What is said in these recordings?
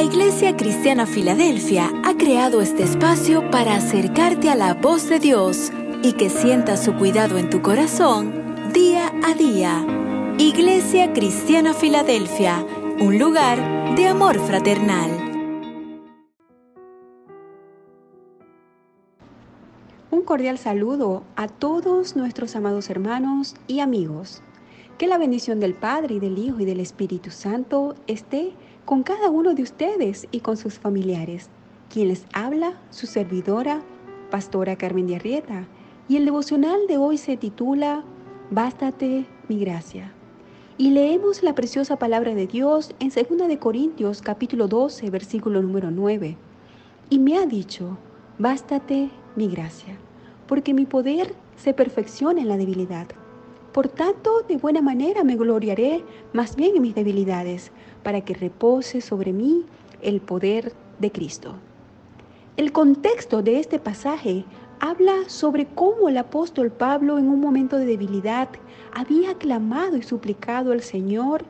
La Iglesia Cristiana Filadelfia ha creado este espacio para acercarte a la voz de Dios y que sientas su cuidado en tu corazón día a día. Iglesia Cristiana Filadelfia, un lugar de amor fraternal. Un cordial saludo a todos nuestros amados hermanos y amigos. Que la bendición del Padre y del Hijo y del Espíritu Santo esté con cada uno de ustedes y con sus familiares. Quien les habla, su servidora, Pastora Carmen de Arrieta. Y el devocional de hoy se titula Bástate mi gracia. Y leemos la preciosa palabra de Dios en 2 de Corintios capítulo 12, versículo número 9. Y me ha dicho, bástate mi gracia, porque mi poder se perfecciona en la debilidad. Por tanto, de buena manera me gloriaré más bien en mis debilidades, para que repose sobre mí el poder de Cristo. El contexto de este pasaje habla sobre cómo el apóstol Pablo en un momento de debilidad había clamado y suplicado al Señor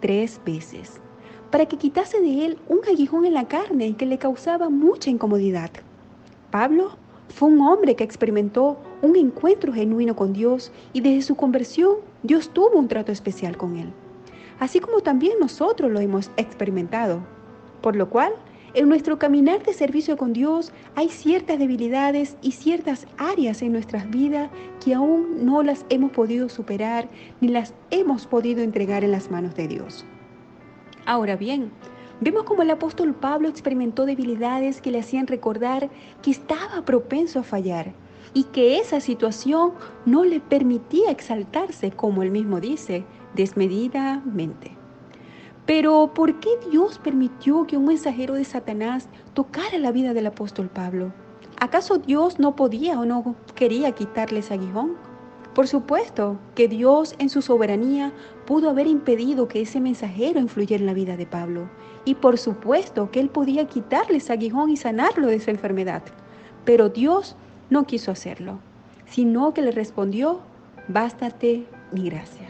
tres veces para que quitase de él un aguijón en la carne que le causaba mucha incomodidad. Pablo fue un hombre que experimentó un encuentro genuino con Dios y desde su conversión Dios tuvo un trato especial con él, así como también nosotros lo hemos experimentado, por lo cual en nuestro caminar de servicio con Dios hay ciertas debilidades y ciertas áreas en nuestras vidas que aún no las hemos podido superar ni las hemos podido entregar en las manos de Dios. Ahora bien, Vemos como el apóstol Pablo experimentó debilidades que le hacían recordar que estaba propenso a fallar y que esa situación no le permitía exaltarse, como él mismo dice, desmedidamente. Pero ¿por qué Dios permitió que un mensajero de Satanás tocara la vida del apóstol Pablo? ¿Acaso Dios no podía o no quería quitarle ese aguijón? Por supuesto que Dios en su soberanía pudo haber impedido que ese mensajero influyera en la vida de Pablo. Y por supuesto que él podía quitarle ese aguijón y sanarlo de esa enfermedad. Pero Dios no quiso hacerlo, sino que le respondió, bástate mi gracia.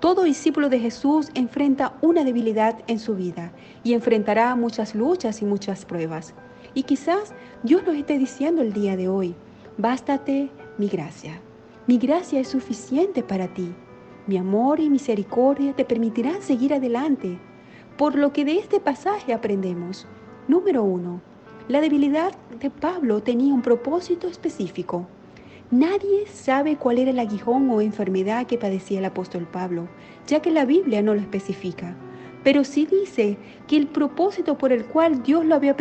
Todo discípulo de Jesús enfrenta una debilidad en su vida y enfrentará muchas luchas y muchas pruebas. Y quizás Dios nos esté diciendo el día de hoy, bástate mi gracia. Mi gracia es suficiente para ti. Mi amor y misericordia te permitirán seguir adelante. Por lo que de este pasaje aprendemos. Número uno, la debilidad de Pablo tenía un propósito específico. Nadie sabe cuál era el aguijón o enfermedad que padecía el apóstol Pablo, ya que la Biblia no lo especifica. Pero sí dice que el propósito por el cual Dios lo había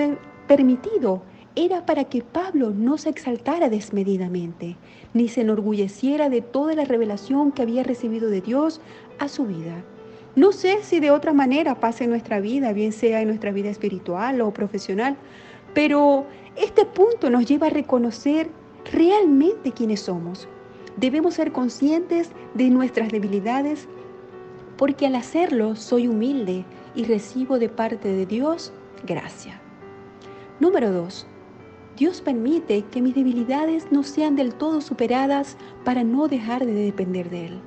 permitido era para que Pablo no se exaltara desmedidamente, ni se enorgulleciera de toda la revelación que había recibido de Dios a su vida. No sé si de otra manera pasa en nuestra vida, bien sea en nuestra vida espiritual o profesional, pero este punto nos lleva a reconocer realmente quiénes somos. Debemos ser conscientes de nuestras debilidades porque al hacerlo soy humilde y recibo de parte de Dios gracia. Número 2. Dios permite que mis debilidades no sean del todo superadas para no dejar de depender de Él.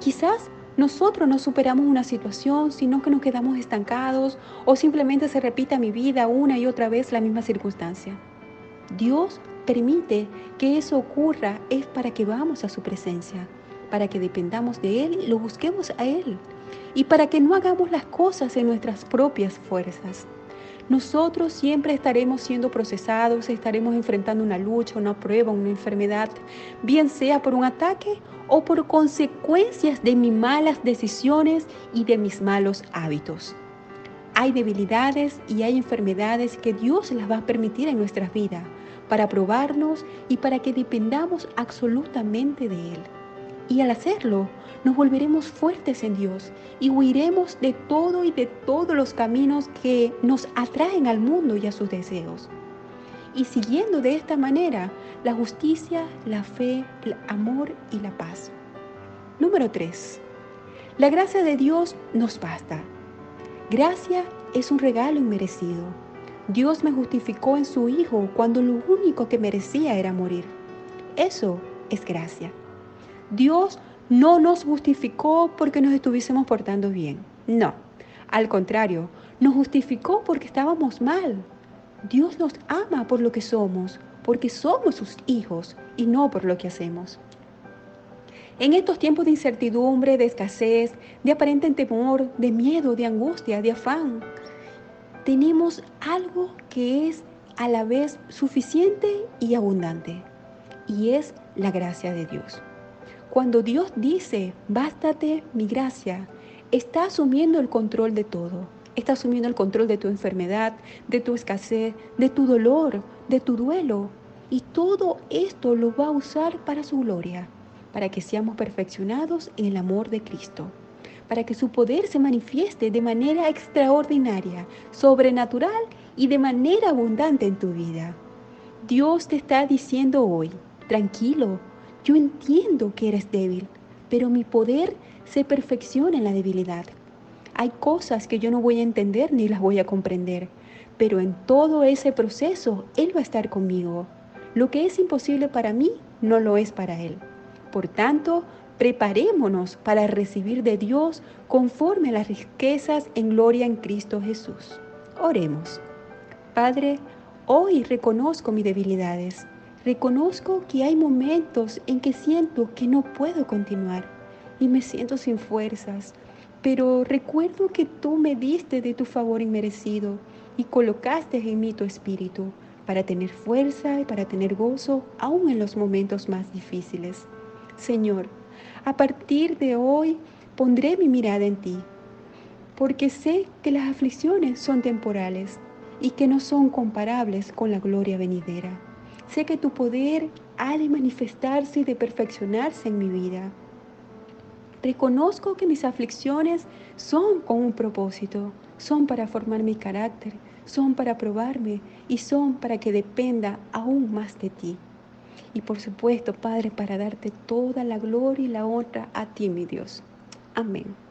Quizás nosotros no superamos una situación, sino que nos quedamos estancados o simplemente se repita mi vida una y otra vez la misma circunstancia. Dios permite que eso ocurra es para que vamos a su presencia, para que dependamos de Él lo busquemos a Él, y para que no hagamos las cosas en nuestras propias fuerzas nosotros siempre estaremos siendo procesados, estaremos enfrentando una lucha, una prueba, una enfermedad, bien sea por un ataque o por consecuencias de mis malas decisiones y de mis malos hábitos. Hay debilidades y hay enfermedades que Dios las va a permitir en nuestras vidas para probarnos y para que dependamos absolutamente de Él. Y al hacerlo, nos volveremos fuertes en Dios y huiremos de todo y de todos los caminos que nos atraen al mundo y a sus deseos. Y siguiendo de esta manera la justicia, la fe, el amor y la paz. Número 3. La gracia de Dios nos basta. Gracia es un regalo inmerecido. Dios me justificó en su Hijo cuando lo único que merecía era morir. Eso es gracia. Dios no nos justificó porque nos estuviésemos portando bien. No, al contrario, nos justificó porque estábamos mal. Dios nos ama por lo que somos, porque somos sus hijos y no por lo que hacemos. En estos tiempos de incertidumbre, de escasez, de aparente temor, de miedo, de angustia, de afán, tenemos algo que es a la vez suficiente y abundante, y es la gracia de Dios. Cuando Dios dice, bástate mi gracia, está asumiendo el control de todo. Está asumiendo el control de tu enfermedad, de tu escasez, de tu dolor, de tu duelo. Y todo esto lo va a usar para su gloria, para que seamos perfeccionados en el amor de Cristo, para que su poder se manifieste de manera extraordinaria, sobrenatural y de manera abundante en tu vida. Dios te está diciendo hoy, tranquilo, yo entiendo que eres débil, pero mi poder se perfecciona en la debilidad. Hay cosas que yo no voy a entender ni las voy a comprender, pero en todo ese proceso Él va a estar conmigo. Lo que es imposible para mí no lo es para Él. Por tanto, preparémonos para recibir de Dios conforme a las riquezas en gloria en Cristo Jesús. Oremos. Padre, hoy reconozco mis debilidades Reconozco que hay momentos en que siento que no puedo continuar y me siento sin fuerzas, pero recuerdo que tú me diste de tu favor inmerecido y colocaste en mí tu espíritu para tener fuerza y para tener gozo aún en los momentos más difíciles. Señor, a partir de hoy pondré mi mirada en ti, porque sé que las aflicciones son temporales y que no son comparables con la gloria venidera. Sé que tu poder ha de manifestarse y de perfeccionarse en mi vida. Reconozco que mis aflicciones son con un propósito, son para formar mi carácter, son para probarme y son para que dependa aún más de ti. Y por supuesto, Padre, para darte toda la gloria y la honra a ti, mi Dios. Amén.